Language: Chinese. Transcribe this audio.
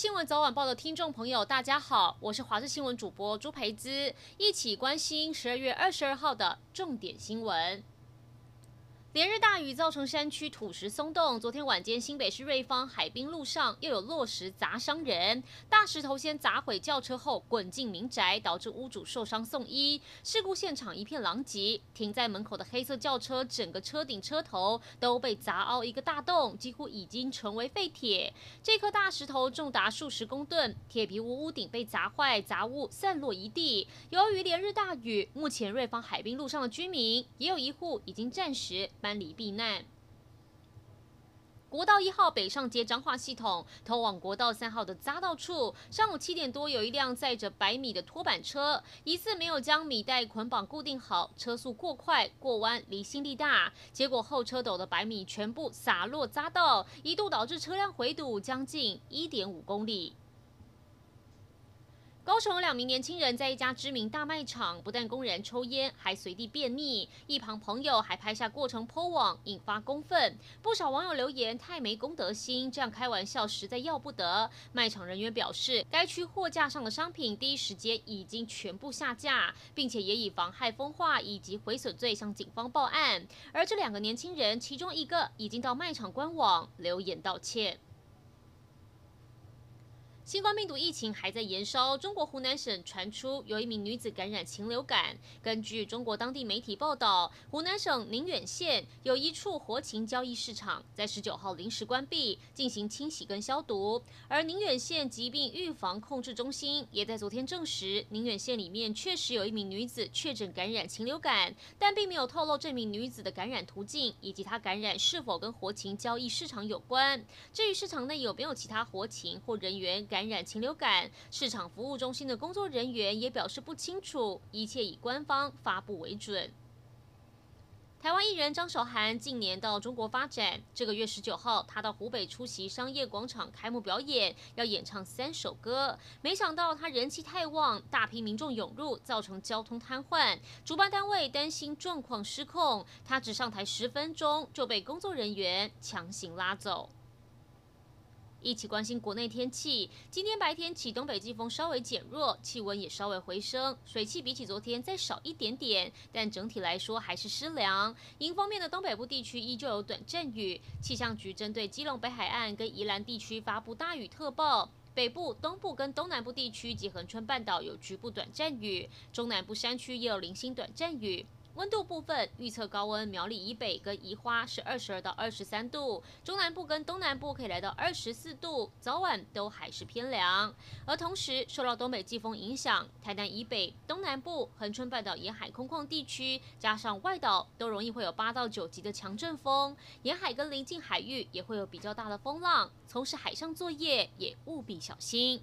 新闻早晚报的听众朋友，大家好，我是华视新闻主播朱培姿，一起关心十二月二十二号的重点新闻。连日大雨造成山区土石松动，昨天晚间新北市瑞芳海滨路上又有落石砸伤人，大石头先砸毁轿车后滚进民宅，导致屋主受伤送医。事故现场一片狼藉，停在门口的黑色轿车整个车顶车头都被砸凹一个大洞，几乎已经成为废铁。这颗大石头重达数十公吨，铁皮屋屋顶被砸坏，杂物散落一地。由于连日大雨，目前瑞芳海滨路上的居民也有一户已经暂时。搬离避难。国道一号北上接彰化系统，通往国道三号的匝道处，上午七点多，有一辆载着白米的拖板车，疑似没有将米袋捆绑固定好，车速过快，过弯离心力大，结果后车斗的白米全部洒落匝道，一度导致车辆回堵将近一点五公里。高雄两名年轻人在一家知名大卖场，不但公然抽烟，还随地便秘。一旁朋友还拍下过程 PO 网，引发公愤。不少网友留言：太没公德心，这样开玩笑实在要不得。卖场人员表示，该区货架上的商品第一时间已经全部下架，并且也以妨害风化以及毁损罪向警方报案。而这两个年轻人，其中一个已经到卖场官网留言道歉。新冠病毒疫情还在延烧，中国湖南省传出有一名女子感染禽流感。根据中国当地媒体报道，湖南省宁远县有一处活禽交易市场，在十九号临时关闭，进行清洗跟消毒。而宁远县疾病预防控制中心也在昨天证实，宁远县里面确实有一名女子确诊感染禽流感，但并没有透露这名女子的感染途径以及她感染是否跟活禽交易市场有关。至于市场内有没有其他活禽或人员感，感染禽流感，市场服务中心的工作人员也表示不清楚，一切以官方发布为准。台湾艺人张韶涵近年到中国发展，这个月十九号，她到湖北出席商业广场开幕表演，要演唱三首歌。没想到她人气太旺，大批民众涌入，造成交通瘫痪。主办单位担心状况失控，她只上台十分钟就被工作人员强行拉走。一起关心国内天气。今天白天起，东北季风稍微减弱，气温也稍微回升，水汽比起昨天再少一点点，但整体来说还是湿凉。迎风面的东北部地区依旧有短暂雨。气象局针对基隆北海岸跟宜兰地区发布大雨特报，北部、东部跟东南部地区及恒春半岛有局部短暂雨，中南部山区也有零星短暂雨。温度部分预测高温，苗栗以北跟宜花是二十二到二十三度，中南部跟东南部可以来到二十四度，早晚都还是偏凉。而同时受到东北季风影响，台南以北、东南部、恒春半岛沿海空旷地区，加上外岛都容易会有八到九级的强阵风，沿海跟临近海域也会有比较大的风浪，从事海上作业也务必小心。